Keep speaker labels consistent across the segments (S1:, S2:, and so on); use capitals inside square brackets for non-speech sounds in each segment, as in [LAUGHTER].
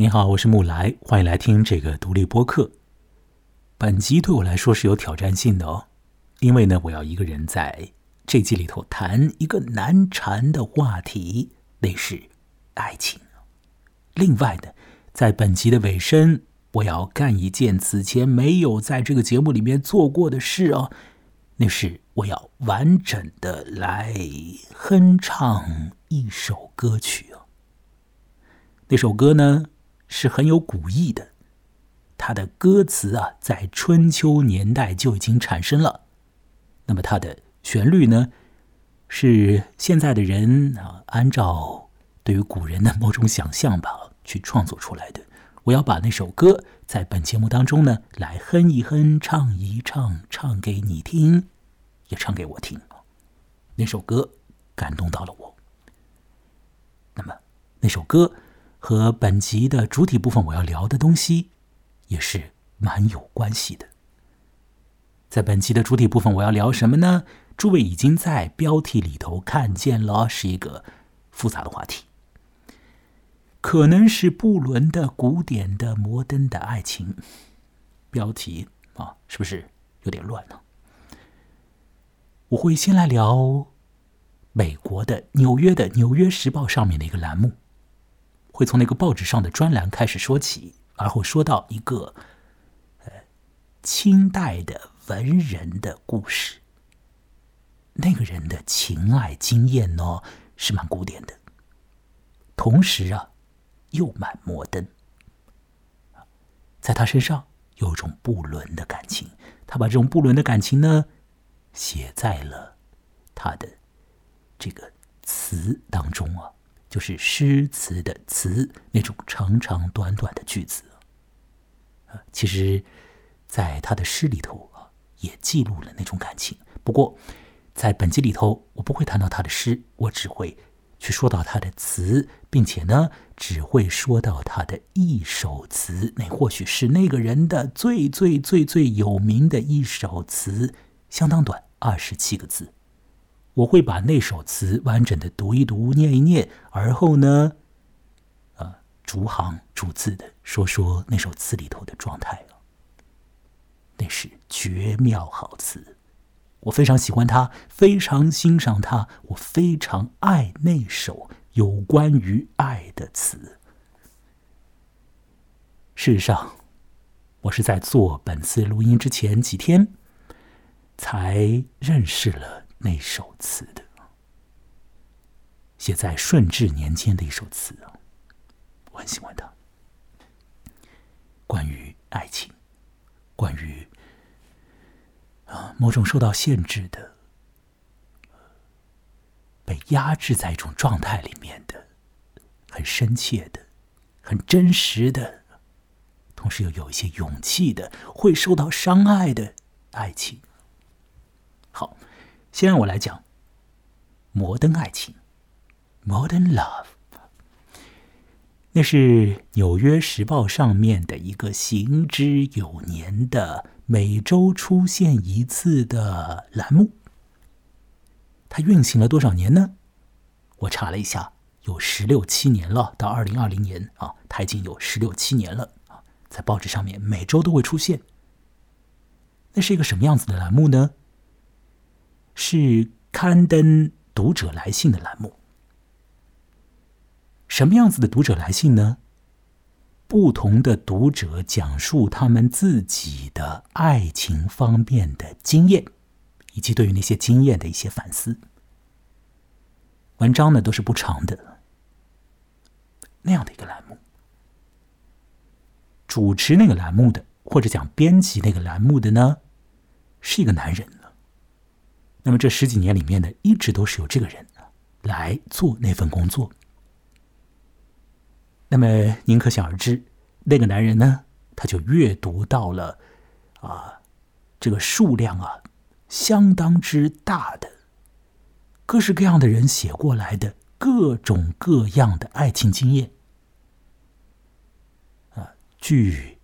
S1: 你好，我是木来，欢迎来听这个独立播客。本集对我来说是有挑战性的哦，因为呢，我要一个人在这集里头谈一个难缠的话题，那是爱情。另外呢，在本集的尾声，我要干一件此前没有在这个节目里面做过的事哦，那是我要完整的来哼唱一首歌曲哦。那首歌呢？是很有古意的，它的歌词啊，在春秋年代就已经产生了。那么它的旋律呢，是现在的人啊，按照对于古人的某种想象吧，去创作出来的。我要把那首歌在本节目当中呢，来哼一哼，唱一唱，唱给你听，也唱给我听。那首歌感动到了我。那么那首歌。和本集的主体部分我要聊的东西，也是蛮有关系的。在本集的主体部分，我要聊什么呢？诸位已经在标题里头看见了，是一个复杂的话题，可能是不伦的、古典的、摩登的爱情。标题啊，是不是有点乱呢？我会先来聊美国的纽约的《纽约时报》上面的一个栏目。会从那个报纸上的专栏开始说起，而后说到一个呃清代的文人的故事。那个人的情爱经验呢是蛮古典的，同时啊又蛮摩登。在他身上有种不伦的感情，他把这种不伦的感情呢写在了他的这个词当中啊。就是诗词的词那种长长短短的句子，啊，其实，在他的诗里头啊，也记录了那种感情。不过，在本集里头，我不会谈到他的诗，我只会去说到他的词，并且呢，只会说到他的一首词，那或许是那个人的最最最最有名的一首词，相当短，二十七个字。我会把那首词完整的读一读、念一念，而后呢，啊，逐行逐字的说说那首词里头的状态那是绝妙好词，我非常喜欢它，非常欣赏它，我非常爱那首有关于爱的词。事实上，我是在做本次录音之前几天才认识了。那首词的，写在顺治年间的一首词啊，我很喜欢它。关于爱情，关于啊某种受到限制的、被压制在一种状态里面的，很深切的、很真实的，同时又有一些勇气的，会受到伤害的爱情。好。先让我来讲摩登爱情，Modern Love。那是《纽约时报》上面的一个行之有年的每周出现一次的栏目。它运行了多少年呢？我查了一下，有十六七年了。到二零二零年啊，它已经有十六七年了，在报纸上面每周都会出现。那是一个什么样子的栏目呢？是刊登读者来信的栏目。什么样子的读者来信呢？不同的读者讲述他们自己的爱情方面的经验，以及对于那些经验的一些反思。文章呢都是不长的，那样的一个栏目。主持那个栏目的，或者讲编辑那个栏目的呢，是一个男人。那么这十几年里面呢，一直都是有这个人来做那份工作。那么您可想而知，那个男人呢，他就阅读到了啊，这个数量啊相当之大的各式各样的人写过来的各种各样的爱情经验啊。据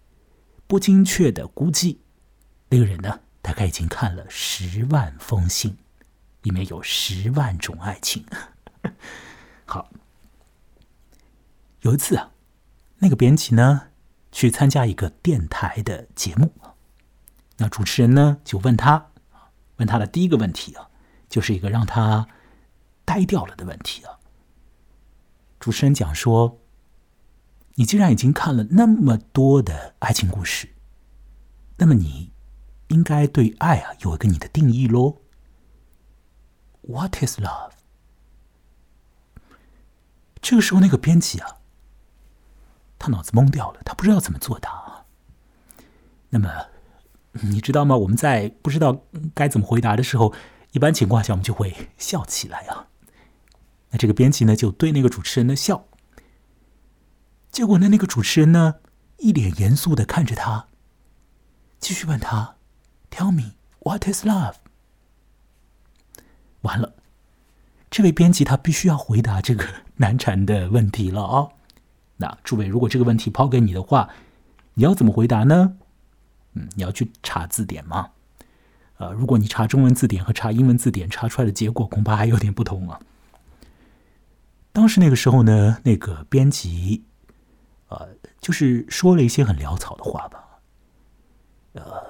S1: 不精确的估计，那个人呢。大概已经看了十万封信，里面有十万种爱情。[LAUGHS] 好，有一次啊，那个编辑呢去参加一个电台的节目那主持人呢就问他，问他的第一个问题啊，就是一个让他呆掉了的问题啊。主持人讲说：“你既然已经看了那么多的爱情故事，那么你应该对爱啊有一个你的定义喽。What is love？” 这个时候，那个编辑啊，他脑子懵掉了，他不知道怎么作答。那么，你知道吗？我们在不知道该怎么回答的时候，一般情况下我们就会笑起来啊。那这个编辑呢，就对那个主持人的笑。结果呢，那个主持人呢，一脸严肃的看着他，继续问他：“Tell me what is love？” 完了，这位编辑他必须要回答这个 [LAUGHS] 难缠的问题了啊！那诸位，如果这个问题抛给你的话，你要怎么回答呢？嗯，你要去查字典吗？呃，如果你查中文字典和查英文字典，查出来的结果恐怕还有点不同啊。当时那个时候呢，那个编辑，呃，就是说了一些很潦草的话吧。呃，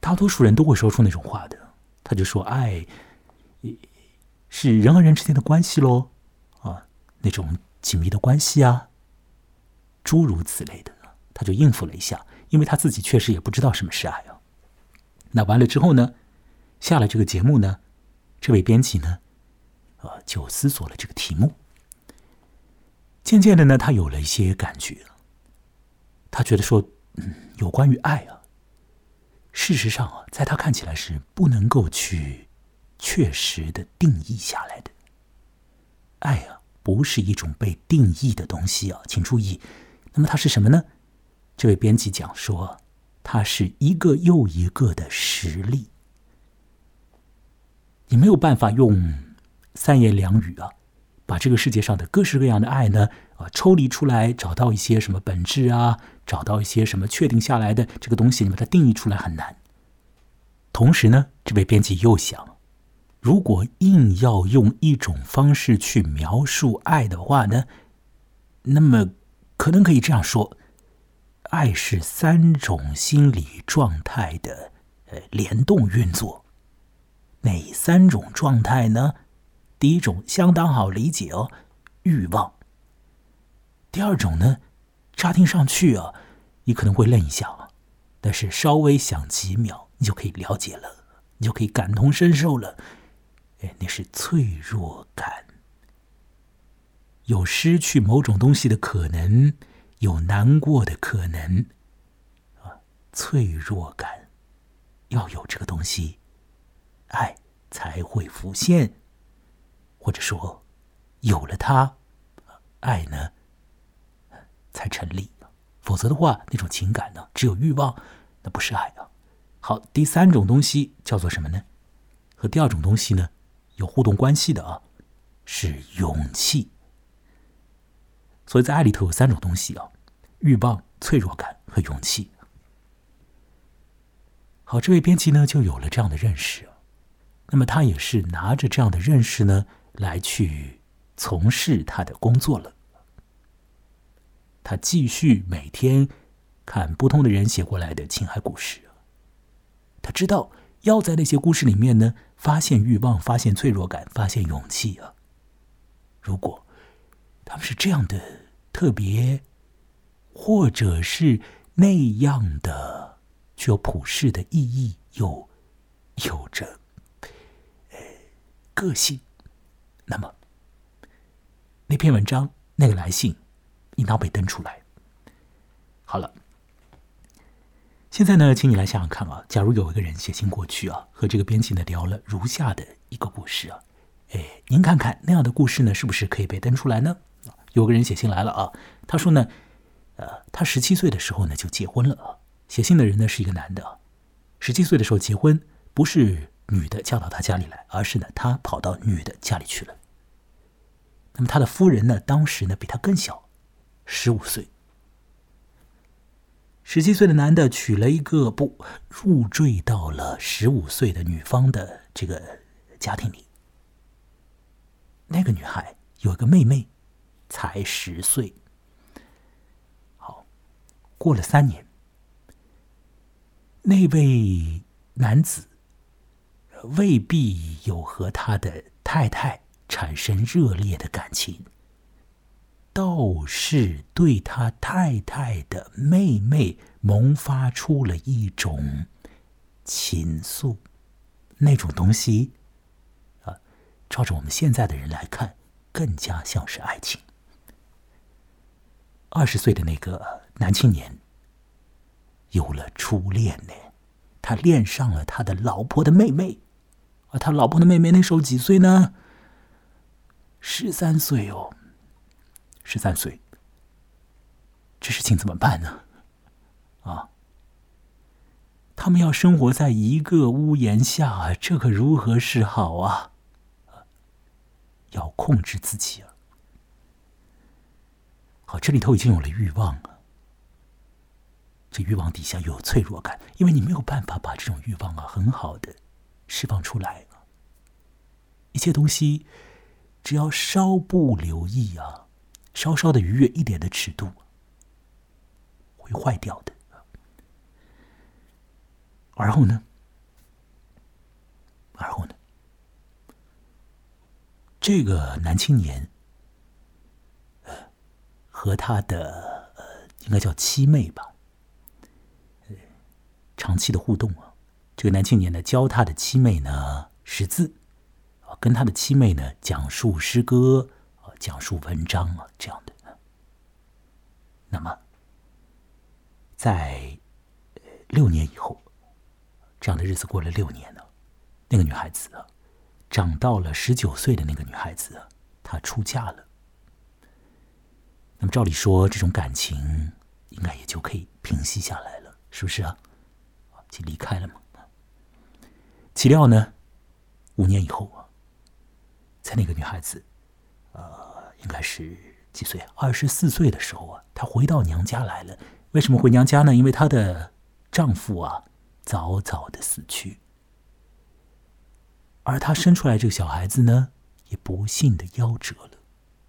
S1: 大多数人都会说出那种话的。他就说：“爱是人和人之间的关系喽，啊，那种紧密的关系啊，诸如此类的。”他就应付了一下，因为他自己确实也不知道什么是爱啊。那完了之后呢，下了这个节目呢，这位编辑呢。啊，就思索了这个题目。渐渐的呢，他有了一些感觉。他觉得说，嗯，有关于爱啊，事实上啊，在他看起来是不能够去确实的定义下来的。爱啊，不是一种被定义的东西啊，请注意。那么它是什么呢？这位编辑讲说，它是一个又一个的实例。你没有办法用。三言两语啊，把这个世界上的各式各样的爱呢，啊，抽离出来，找到一些什么本质啊，找到一些什么确定下来的这个东西，你把它定义出来很难。同时呢，这位编辑又想，如果硬要用一种方式去描述爱的话呢，那么可能可以这样说：爱是三种心理状态的呃联动运作。哪三种状态呢？第一种相当好理解哦，欲望。第二种呢，乍听上去啊，你可能会愣一下啊，但是稍微想几秒，你就可以了解了，你就可以感同身受了。哎，那是脆弱感，有失去某种东西的可能，有难过的可能啊，脆弱感要有这个东西，爱才会浮现。或者说，有了它，爱呢才成立。否则的话，那种情感呢，只有欲望，那不是爱啊。好，第三种东西叫做什么呢？和第二种东西呢有互动关系的啊，是勇气。所以在爱里头有三种东西啊：欲望、脆弱感和勇气。好，这位编辑呢就有了这样的认识那么他也是拿着这样的认识呢。来去从事他的工作了。他继续每天看不同的人写过来的情海故事。他知道要在那些故事里面呢，发现欲望，发现脆弱感，发现勇气啊。如果他们是这样的特别，或者是那样的具有普世的意义，又有着呃个性。那么，那篇文章、那个来信，应当被登出来。好了，现在呢，请你来想想看啊，假如有一个人写信过去啊，和这个编辑呢聊了如下的一个故事啊，哎，您看看那样的故事呢，是不是可以被登出来呢？有个人写信来了啊，他说呢，呃，他十七岁的时候呢就结婚了啊。写信的人呢是一个男的，十七岁的时候结婚，不是女的嫁到他家里来，而是呢他跑到女的家里去了。那么他的夫人呢？当时呢比他更小，十五岁。十七岁的男的娶了一个不入赘到了十五岁的女方的这个家庭里。那个女孩有一个妹妹，才十岁。好过了三年，那位男子未必有和他的太太产生热烈的感情，倒是对他太太的妹妹萌发出了一种情愫。那种东西，啊，照着我们现在的人来看，更加像是爱情。二十岁的那个男青年有了初恋呢，他恋上了他的老婆的妹妹，而他老婆的妹妹那时候几岁呢？十三岁哦，十三岁，这事情怎么办呢？啊，他们要生活在一个屋檐下，这可如何是好啊？要控制自己啊！好，这里头已经有了欲望了。这欲望底下有脆弱感，因为你没有办法把这种欲望啊很好的释放出来。一切东西只要稍不留意啊，稍稍的逾越一点的尺度，会坏掉的。而后呢？而后呢？这个男青年。和他的呃，应该叫七妹吧，长期的互动啊。这个男青年呢，教他的七妹呢识字，跟他的七妹呢讲述诗歌啊，讲述文章啊，这样的。那么，在六年以后，这样的日子过了六年呢，那个女孩子啊，长到了十九岁的那个女孩子啊，她出嫁了。那么照理说，这种感情应该也就可以平息下来了，是不是啊？就离开了嘛。岂料呢，五年以后啊，在那个女孩子，呃，应该是几岁？二十四岁的时候啊，她回到娘家来了。为什么回娘家呢？因为她的丈夫啊，早早的死去，而她生出来这个小孩子呢，也不幸的夭折了，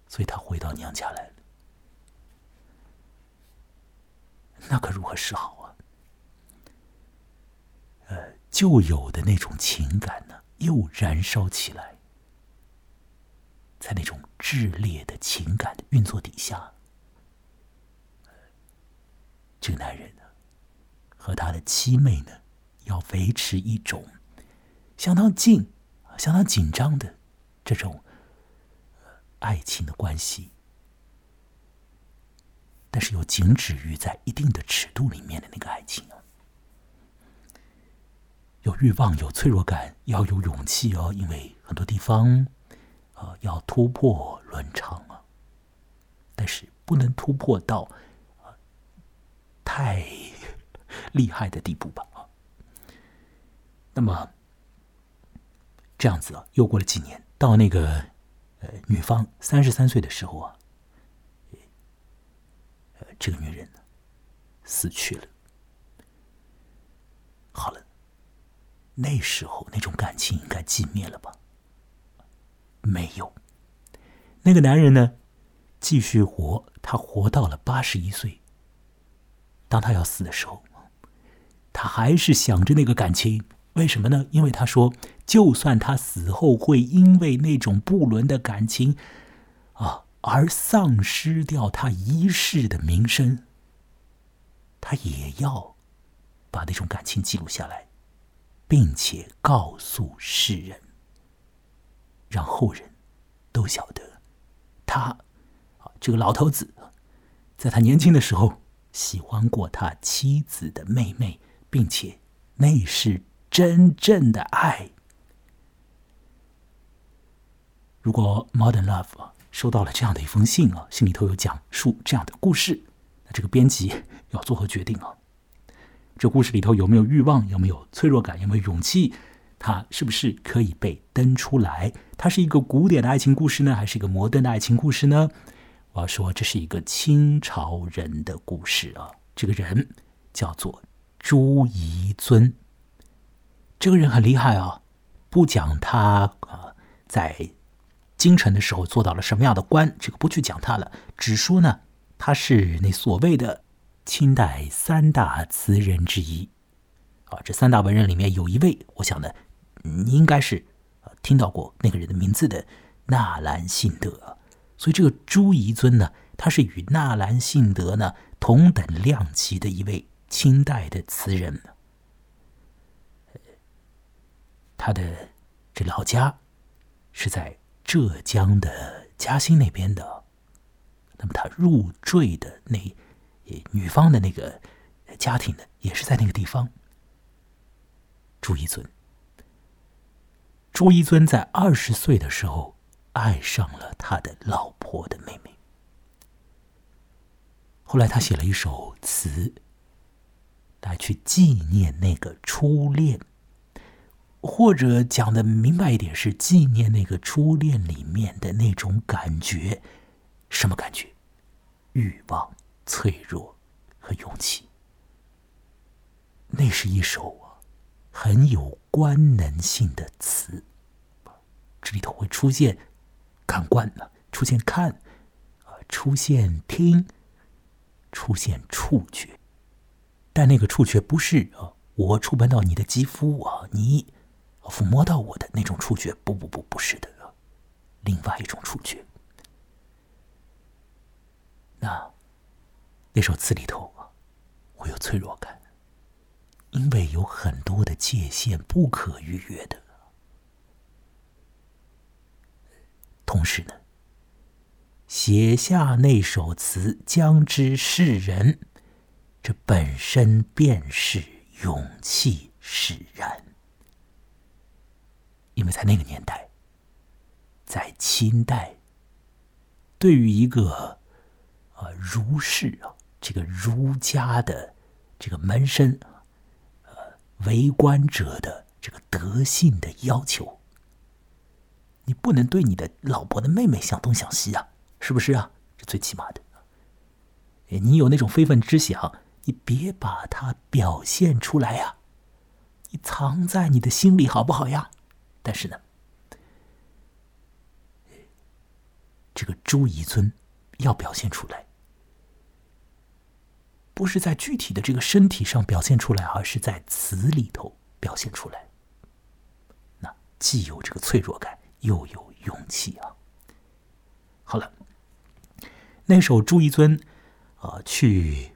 S1: 所以她回到娘家来了。那可如何是好啊？呃，旧有的那种情感呢，又燃烧起来，在那种炽烈的情感的运作底下，这个男人呢，和他的妻妹呢，要维持一种相当近、相当紧张的这种爱情的关系。但是又仅止于在一定的尺度里面的那个爱情啊，有欲望，有脆弱感，要有勇气哦，因为很多地方，要突破伦常啊，但是不能突破到太厉害的地步吧啊。那么这样子啊，又过了几年，到那个呃女方三十三岁的时候啊。这个女人呢，死去了。好了，那时候那种感情应该寂灭了吧？没有，那个男人呢，继续活，他活到了八十一岁。当他要死的时候，他还是想着那个感情。为什么呢？因为他说，就算他死后会因为那种不伦的感情，啊。而丧失掉他一世的名声，他也要把那种感情记录下来，并且告诉世人，让后人都晓得他啊这个老头子，在他年轻的时候喜欢过他妻子的妹妹，并且那是真正的爱。如果 Modern Love。收到了这样的一封信啊，信里头有讲述这样的故事，那这个编辑要做何决定啊？这故事里头有没有欲望？有没有脆弱感？有没有勇气？它是不是可以被登出来？它是一个古典的爱情故事呢，还是一个摩登的爱情故事呢？我要说，这是一个清朝人的故事啊。这个人叫做朱彝尊，这个人很厉害啊。不讲他啊，在。京城的时候做到了什么样的官？这个不去讲他了，只说呢，他是那所谓的清代三大词人之一。啊，这三大文人里面有一位，我想呢，你应该是听到过那个人的名字的纳兰性德。所以这个朱彝尊呢，他是与纳兰性德呢同等量级的一位清代的词人。他的这老家是在浙江的嘉兴那边的。那么他入赘的那女方的那个家庭呢，也是在那个地方。朱一尊，朱一尊在二十岁的时候爱上了他的老婆的妹妹。后来他写了一首词，来去纪念那个初恋，或者讲的明白一点，是纪念那个初恋里面的那种感觉，什么感觉？欲望、脆弱和勇气。那是一首。很有官能性的词，这里头会出现感官呢，出现看，啊，出现听，出现触觉，但那个触觉不是啊，我触碰到你的肌肤啊，你抚摸到我的那种触觉，不不不，不是的，另外一种触觉。那那首词里头啊，会有脆弱感。因为有很多的界限不可逾越的，同时呢，写下那首词将之世人，这本身便是勇气使然。因为在那个年代，在清代，对于一个啊儒士啊，这个儒家的这个门生。为官者的这个德性的要求，你不能对你的老婆的妹妹想东想西啊，是不是啊？这最起码的。你有那种非分之想，你别把它表现出来呀，你藏在你的心里好不好呀？但是呢，这个朱彝尊要表现出来。不是在具体的这个身体上表现出来，而是在词里头表现出来。那既有这个脆弱感，又有勇气啊。好了，那首朱彝尊啊，去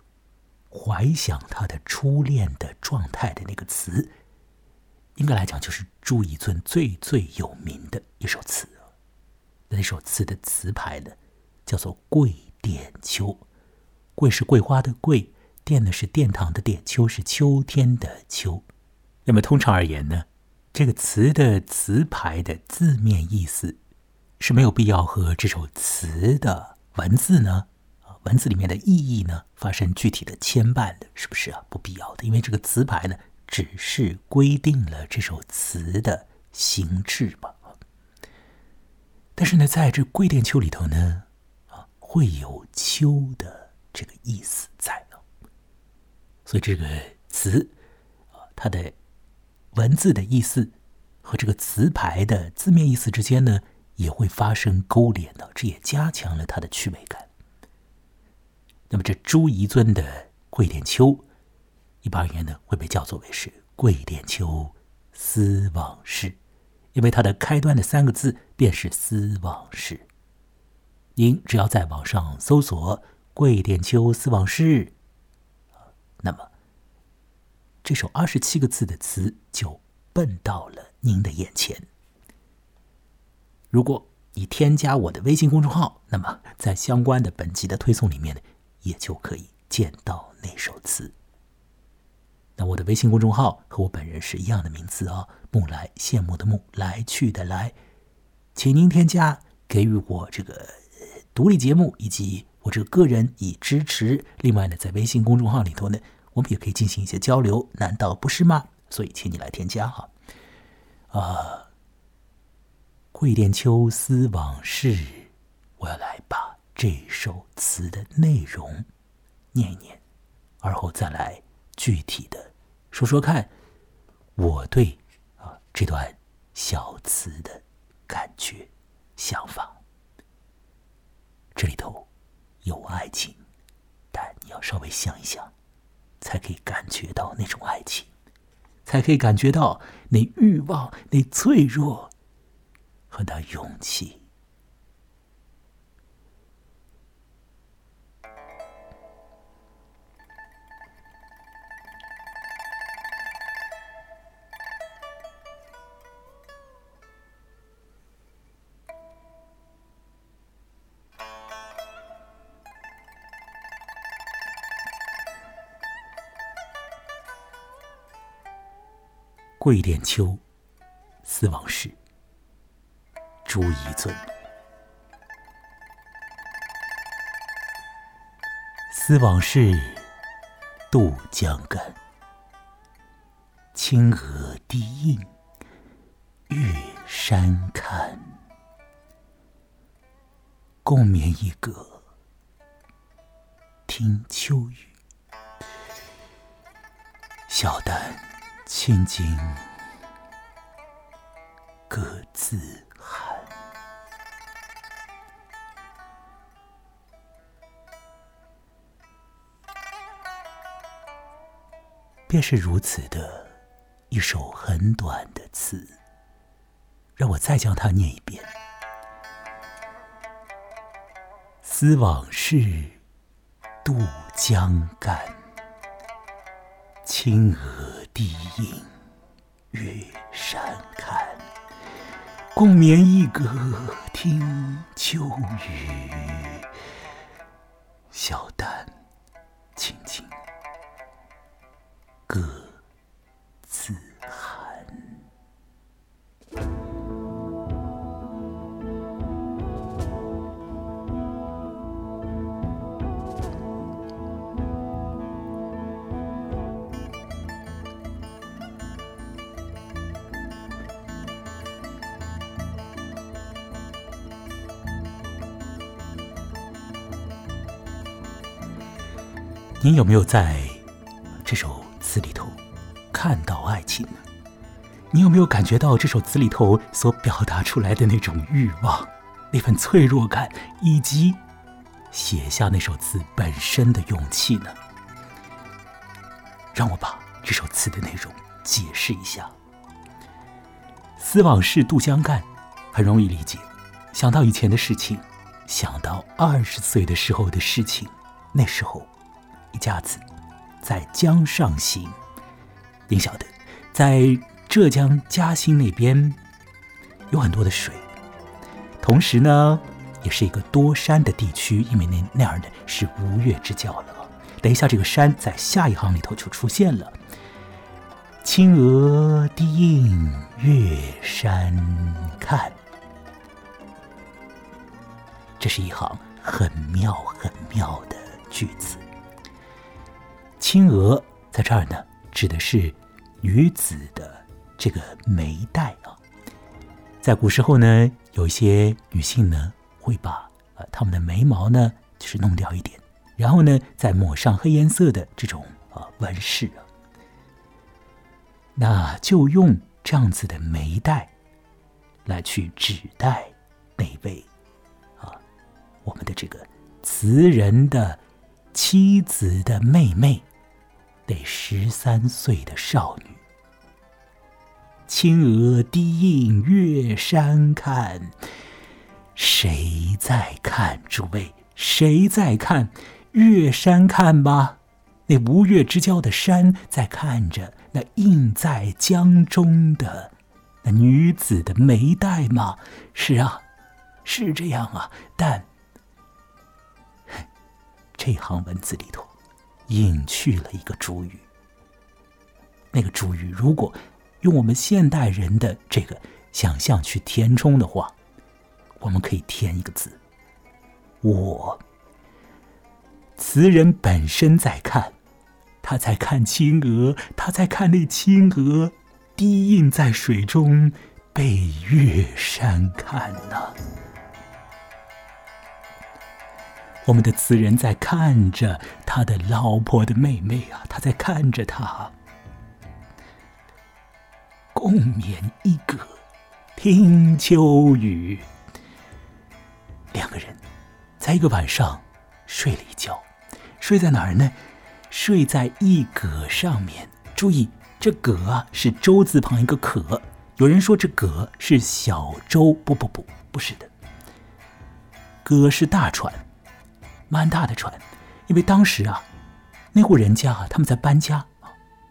S1: 怀想他的初恋的状态的那个词，应该来讲就是朱彝尊最最有名的一首词。那首词的词牌呢，叫做《桂殿秋》。桂是桂花的桂，殿呢是殿堂的殿，秋是秋天的秋。那么通常而言呢，这个词的词牌的字面意思是没有必要和这首词的文字呢，啊文字里面的意义呢发生具体的牵绊的，是不是啊？不必要的，因为这个词牌呢只是规定了这首词的形制吧。但是呢，在这桂殿秋里头呢，啊会有秋的。这个意思在，所以这个词啊，它的文字的意思和这个词牌的字面意思之间呢，也会发生勾连的，这也加强了它的趣味感。那么这朱彝尊的《桂殿秋》，一般而言呢，会被叫做为是《桂殿秋思往事》，因为它的开端的三个字便是“思往事”。您只要在网上搜索。《桂殿秋思往事》，那么这首二十七个字的词就奔到了您的眼前。如果你添加我的微信公众号，那么在相关的本集的推送里面呢，也就可以见到那首词。那我的微信公众号和我本人是一样的名字啊，木来羡慕的木，来去的来，请您添加，给予我这个独立节目以及。或者个个人以支持，另外呢，在微信公众号里头呢，我们也可以进行一些交流，难道不是吗？所以，请你来添加哈。啊，桂殿秋思往事，我要来把这首词的内容念一念，而后再来具体的说说看，我对啊这段小词的感觉、想法。这里头。有爱情，但你要稍微想一想，才可以感觉到那种爱情，才可以感觉到那欲望、那脆弱和那勇气。桂殿秋，思往事。朱彝尊。思往事，渡江干。青娥低映，月山看。共眠一阁，听秋雨。小旦。千金各自寒，便是如此的一首很短的词，让我再将它念一遍：思往事，渡江干，青娥。低吟月山看，共眠一阁听秋雨。小旦轻轻你有没有在这首词里头看到爱情呢？你有没有感觉到这首词里头所表达出来的那种欲望、那份脆弱感，以及写下那首词本身的勇气呢？让我把这首词的内容解释一下。思往事，渡江干，很容易理解。想到以前的事情，想到二十岁的时候的事情，那时候。一家子在江上行，您晓得，在浙江嘉兴那边有很多的水，同时呢，也是一个多山的地区，因为那那样的是吴越之交了。等一下，这个山在下一行里头就出现了：“青娥低映月山看。”这是一行很妙很妙的句子。青娥在这儿呢，指的是女子的这个眉黛啊。在古时候呢，有一些女性呢，会把呃她们的眉毛呢，就是弄掉一点，然后呢，再抹上黑颜色的这种啊纹饰啊。那就用这样子的眉黛来去指代那位啊我们的这个词人的妻子的妹妹。得十三岁的少女，青娥低映月山看，谁在看？诸位，谁在看？月山看吗？那吴越之交的山在看着那映在江中的那女子的眉黛吗？是啊，是这样啊。但这行文字里头。隐去了一个主语，那个主语如果用我们现代人的这个想象去填充的话，我们可以填一个字：我。词人本身在看，他在看青鹅，他在看那青鹅低映在水中，被月山看呐。我们的词人在看着他的老婆的妹妹啊，他在看着他，共眠一阁，听秋雨。两个人在一个晚上睡了一觉，睡在哪儿呢？睡在一葛上面。注意，这葛啊是舟字旁一个可。有人说这葛是小舟，不不不，不是的。葛是大船，蛮大的船。因为当时啊，那户人家啊，他们在搬家，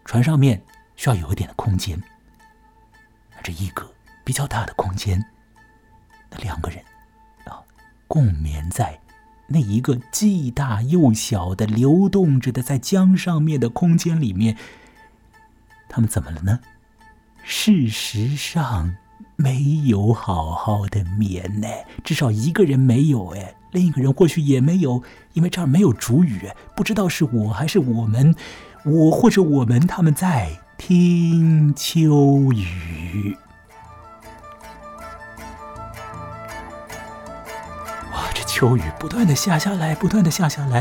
S1: 船上面需要有一点的空间。那这一个比较大的空间，那两个人啊，共眠在那一个既大又小的、流动着的在江上面的空间里面，他们怎么了呢？事实上没有好好的眠呢，至少一个人没有哎，另一个人或许也没有，因为这儿没有主语，不知道是我还是我们，我或者我们，他们在。听秋雨，哇！这秋雨不断的下下来，不断的下下来，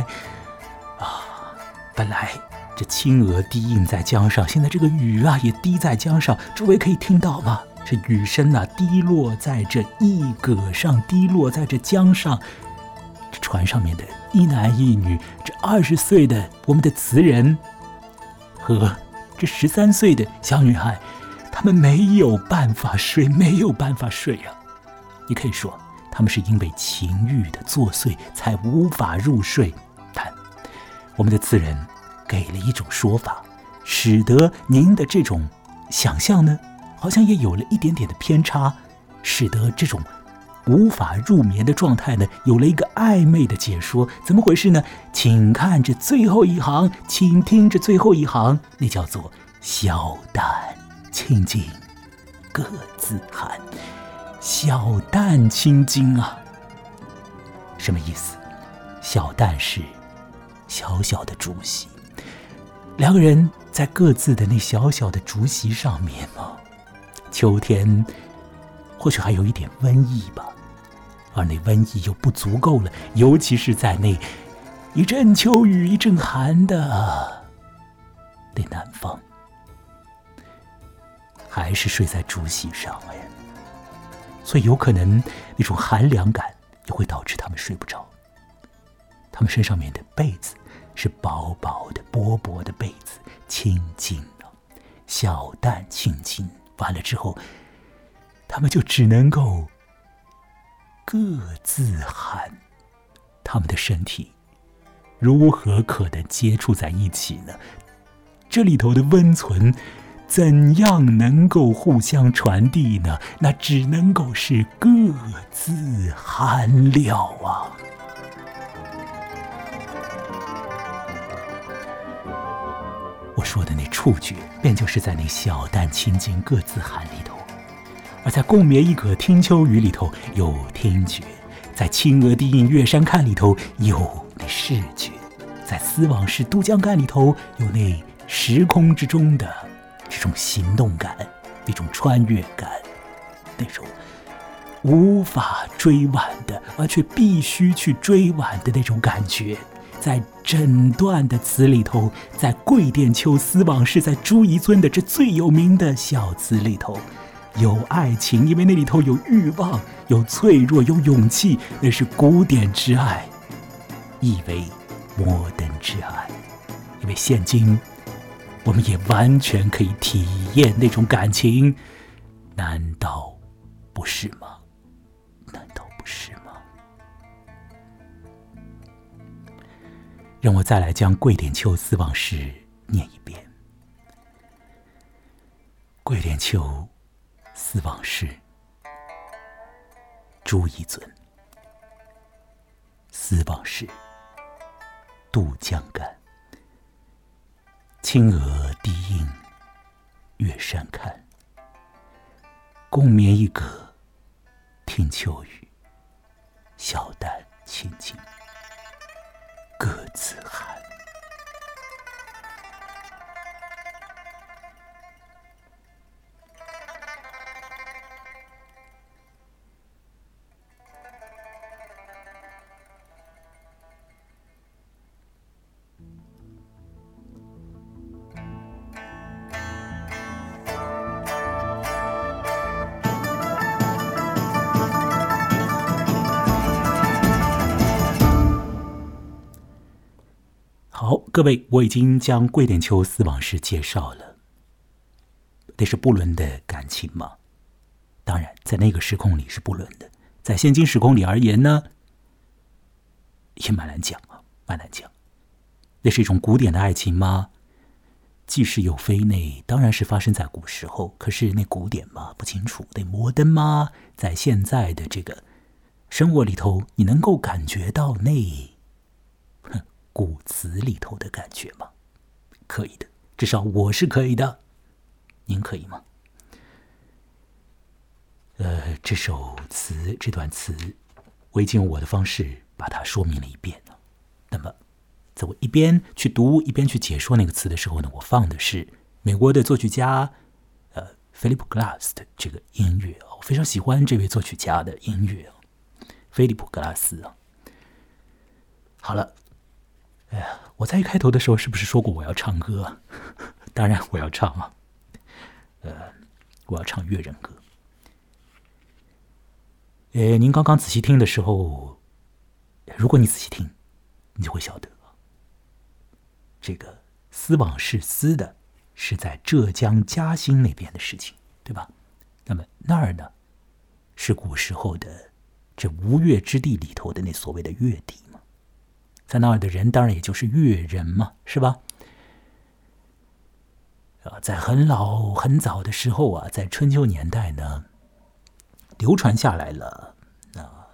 S1: 啊！本来这青鹅低映在江上，现在这个雨啊也滴在江上，诸位可以听到吗？这雨声啊，滴落在这一葛上，滴落在这江上，船上面的一男一女，这二十岁的我们的词人和。这十三岁的小女孩，她们没有办法睡，没有办法睡啊！你可以说，他们是因为情欲的作祟才无法入睡。但我们的词人给了一种说法，使得您的这种想象呢，好像也有了一点点的偏差，使得这种。无法入眠的状态呢，有了一个暧昧的解说，怎么回事呢？请看这最后一行，请听这最后一行，那叫做“小旦清静各自寒”，小旦清静啊，什么意思？小旦是小小的竹席，两个人在各自的那小小的竹席上面吗，秋天或许还有一点瘟疫吧。而那瘟疫又不足够了，尤其是在那一阵秋雨一阵寒的那南方，还是睡在竹席上哎，所以有可能那种寒凉感也会导致他们睡不着。他们身上面的被子是薄薄的、薄薄的被子，青筋啊，小蛋青筋。完了之后，他们就只能够。各自喊，他们的身体如何可能接触在一起呢？这里头的温存怎样能够互相传递呢？那只能够是各自喊了啊！我说的那触觉，便就是在那小旦青筋各自喊里头。而在共眠一葛听秋雨里头有听觉，在青娥低映月山看里头有那视觉，在思往事都江干里头有那时空之中的这种行动感，那种穿越感，那种无法追晚的，而却必须去追晚的那种感觉，在整段的词里头，在桂殿秋思往事，在朱彝尊的这最有名的小词里头。有爱情，因为那里头有欲望，有脆弱，有勇气，那是古典之爱，亦为摩登之爱。因为现今，我们也完全可以体验那种感情，难道不是吗？难道不是吗？让我再来将《桂典秋思往事》念一遍，《桂典秋》。思往事，朱彝尊。思往事，渡江干。青娥低映月山看。共眠一阁，听秋雨。小旦青筋，各自寒。各位，我已经将贵点秋死往事介绍了，那是不伦的感情吗？当然，在那个时空里是不伦的，在现今时空里而言呢，也蛮难讲啊，蛮难讲。那是一种古典的爱情吗？既是又非，那当然是发生在古时候。可是那古典吗？不清楚。那摩登吗？在现在的这个生活里头，你能够感觉到那哼古词里头的感觉吗？可以的，至少我是可以的。您可以吗？呃，这首词，这段词，我已经用我的方式把它说明了一遍了。那么。在我一边去读一边去解说那个词的时候呢，我放的是美国的作曲家呃菲利普·格拉斯的这个音乐，我非常喜欢这位作曲家的音乐啊，菲利普·格拉斯啊。好了，哎呀我在一开头的时候是不是说过我要唱歌？[LAUGHS] 当然我要唱啊，呃，我要唱《越人歌》。呃，您刚刚仔细听的时候，如果你仔细听，你就会晓得。这个丝网是丝的，是在浙江嘉兴那边的事情，对吧？那么那儿呢，是古时候的这吴越之地里头的那所谓的越地在那儿的人当然也就是越人嘛，是吧？啊，在很老很早的时候啊，在春秋年代呢，流传下来了啊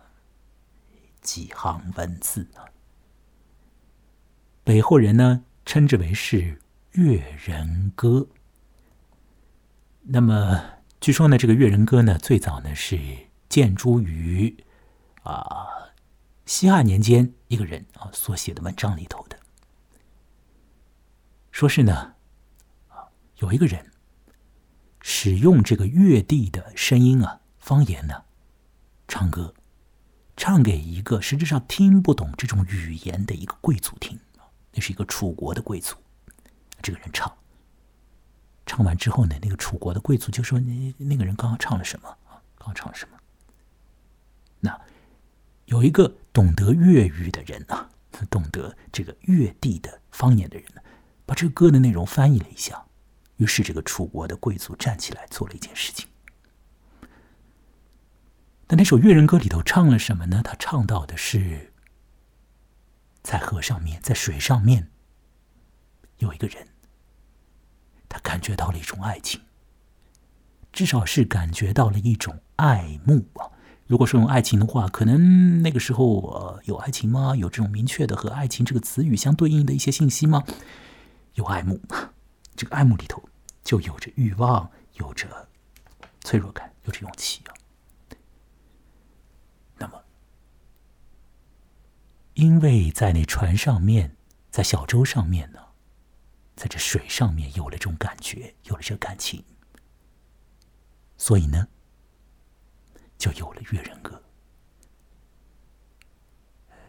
S1: 几行文字啊，北后人呢。称之为是《越人歌》。那么，据说呢，这个《越人歌》呢，最早呢是建诸于啊西汉年间一个人啊所写的文章里头的。说是呢，有一个人使用这个越地的声音啊方言呢唱歌，唱给一个实质上听不懂这种语言的一个贵族听。那是一个楚国的贵族，这个人唱，唱完之后呢，那个楚国的贵族就说：“你那个人刚刚唱了什么啊？刚刚唱了什么？”那有一个懂得粤语的人啊，[LAUGHS] 懂得这个越地的方言的人呢，把这个歌的内容翻译了一下。于是，这个楚国的贵族站起来做了一件事情。那那首越人歌里头唱了什么呢？他唱到的是。在河上面，在水上面，有一个人，他感觉到了一种爱情，至少是感觉到了一种爱慕啊。如果说用爱情的话，可能那个时候呃有爱情吗？有这种明确的和爱情这个词语相对应的一些信息吗？有爱慕，这个爱慕里头就有着欲望，有着脆弱感，有着勇气啊。因为在那船上面，在小舟上面呢，在这水上面有了这种感觉，有了这感情，所以呢，就有了越人歌。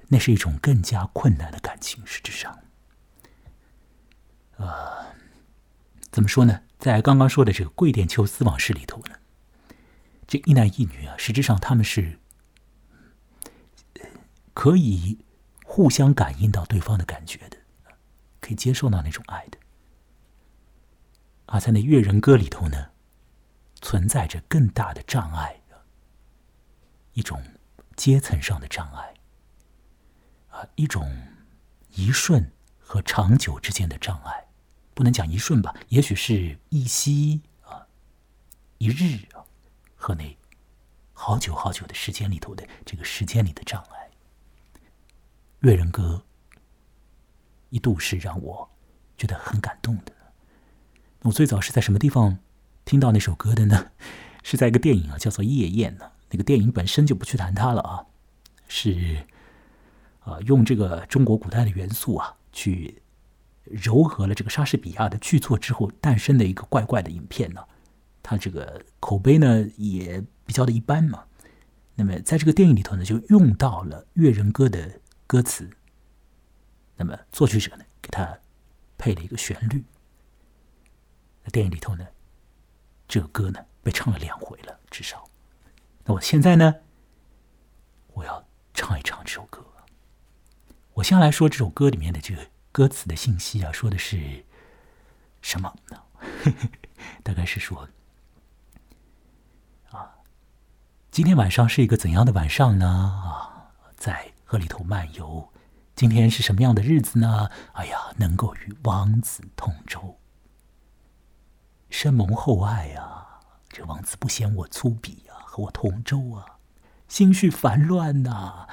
S1: 那是一种更加困难的感情，实质上，啊，怎么说呢？在刚刚说的这个《贵殿秋思往事》里头呢，这一男一女啊，实质上他们是可以。互相感应到对方的感觉的，可以接受到那种爱的。而在那《月人歌》里头呢，存在着更大的障碍，一种阶层上的障碍，啊，一种一瞬和长久之间的障碍，不能讲一瞬吧，也许是一夕啊，一日啊，和那好久好久的时间里头的这个时间里的障碍。《越人歌》一度是让我觉得很感动的。我最早是在什么地方听到那首歌的呢？[LAUGHS] 是在一个电影啊，叫做《夜宴》呢。那个电影本身就不去谈它了啊，是啊，用这个中国古代的元素啊，去糅合了这个莎士比亚的剧作之后诞生的一个怪怪的影片呢。它这个口碑呢也比较的一般嘛。那么在这个电影里头呢，就用到了《越人歌》的。歌词，那么作曲者呢，给他配了一个旋律。那电影里头呢，这个歌呢被唱了两回了，至少。那我现在呢，我要唱一唱这首歌。我先来说这首歌里面的这个歌词的信息啊，说的是什么呢？[LAUGHS] 大概是说啊，今天晚上是一个怎样的晚上呢？啊，在河里头漫游。今天是什么样的日子呢？哎呀，能够与王子同舟，深盟厚爱啊！这王子不嫌我粗鄙啊，和我同舟啊，心绪烦乱呐。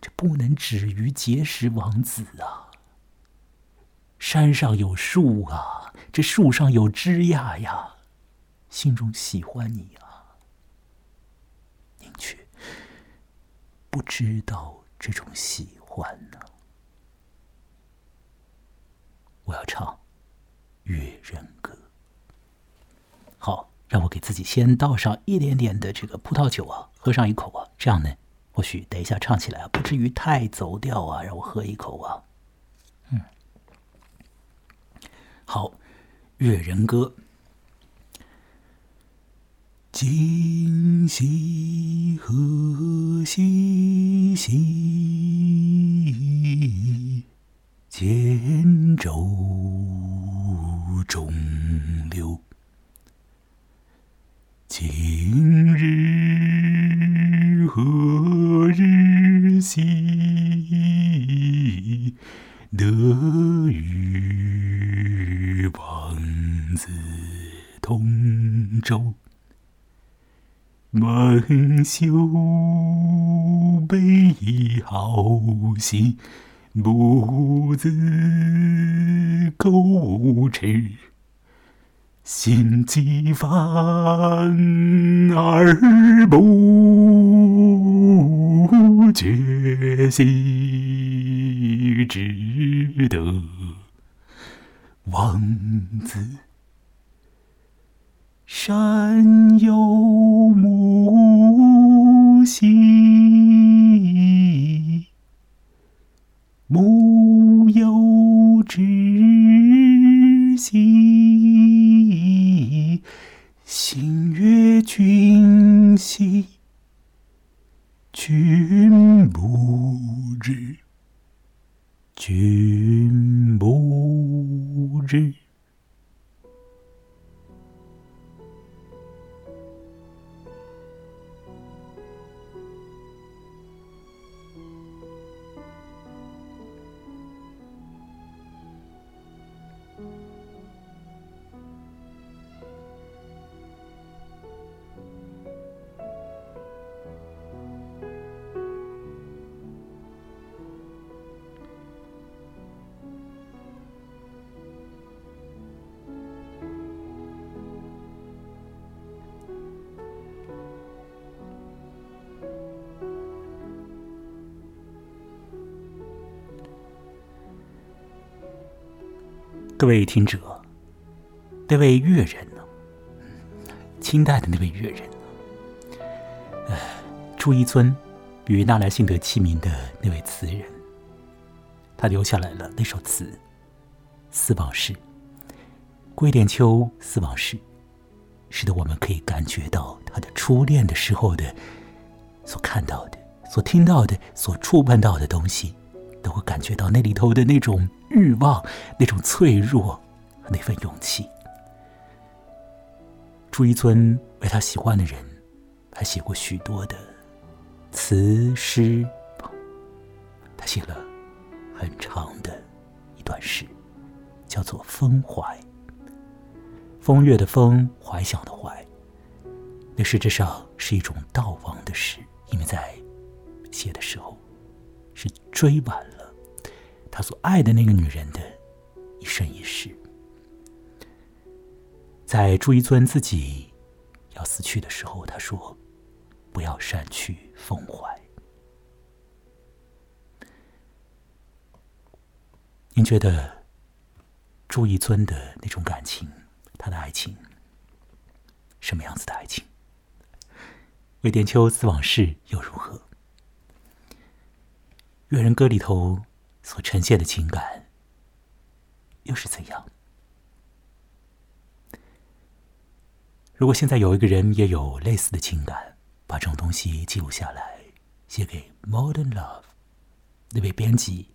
S1: 这不能止于结识王子啊！山上有树啊，这树上有枝桠呀，心中喜欢你啊，您却不知道这种喜。欢呢，我要唱《越人歌》。好，让我给自己先倒上一点点的这个葡萄酒啊，喝上一口啊，这样呢，或许等一下唱起来啊不至于太走调啊。让我喝一口啊，嗯，好，《越人歌》。今夕何夕兮，见舟中流。今日何日兮，得与王子同舟。蒙羞悲好心，不自口齿，心几烦而不觉兮，只得王子。山有木兮，木有枝兮，心悦君兮，各位听者，那位乐人呢？清代的那位乐人呢？呃，朱一尊与纳兰性德齐名的那位词人，他留下来了那首词《思往事》。桂殿秋《思往事》，使得我们可以感觉到他的初恋的时候的所看到的、所听到的、所触碰到的东西。都会感觉到那里头的那种欲望、那种脆弱和那份勇气。朱一尊为他喜欢的人，还写过许多的词诗。他写了很长的一段诗，叫做《风怀》。风月的风，怀想的怀。那实质上是一种悼亡的诗，因为在写的时候。是追晚了他所爱的那个女人的一生一世。在朱一尊自己要死去的时候，他说：“不要删去风怀。”您觉得朱一尊的那种感情，他的爱情，什么样子的爱情？魏殿秋思往事又如何？《越人歌》里头所呈现的情感又是怎样？如果现在有一个人也有类似的情感，把这种东西记录下来，写给《Modern Love》那位编辑，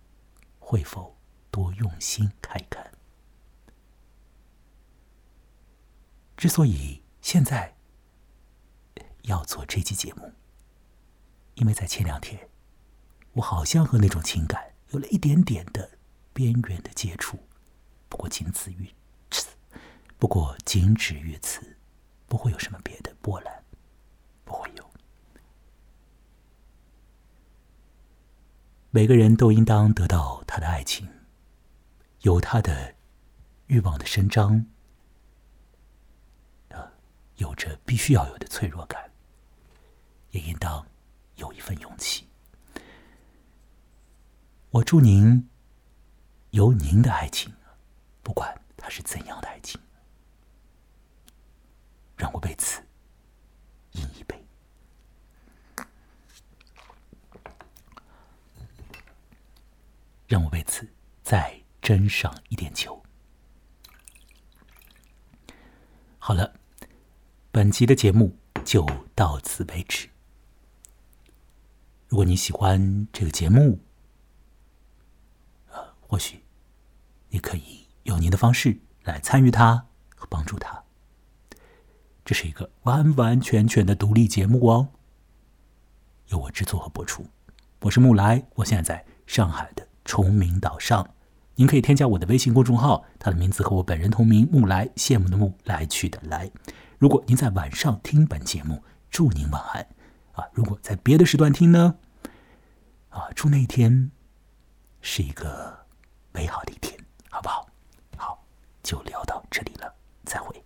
S1: 会否多用心看看。之所以现在要做这期节目，因为在前两天，我好像和那种情感有了一点点的边缘的接触，不过仅此于此，不过仅止于此，不会有什么别的波澜，不会有。每个人都应当得到他的爱情，有他的欲望的伸张，呃，有着必须要有的脆弱感，也应当。有一份勇气，我祝您有您的爱情，不管它是怎样的爱情，让我为此饮一杯，让我为此再斟上一点酒。好了，本集的节目就到此为止。如果你喜欢这个节目，或许你可以用您的方式来参与它和帮助它。这是一个完完全全的独立节目哦，由我制作和播出。我是木来，我现在在上海的崇明岛上。您可以添加我的微信公众号，它的名字和我本人同名，木来，羡慕的木，来去的来。如果您在晚上听本节目，祝您晚安啊！如果在别的时段听呢？啊，祝那一天是一个美好的一天，好不好？好，就聊到这里了，再会。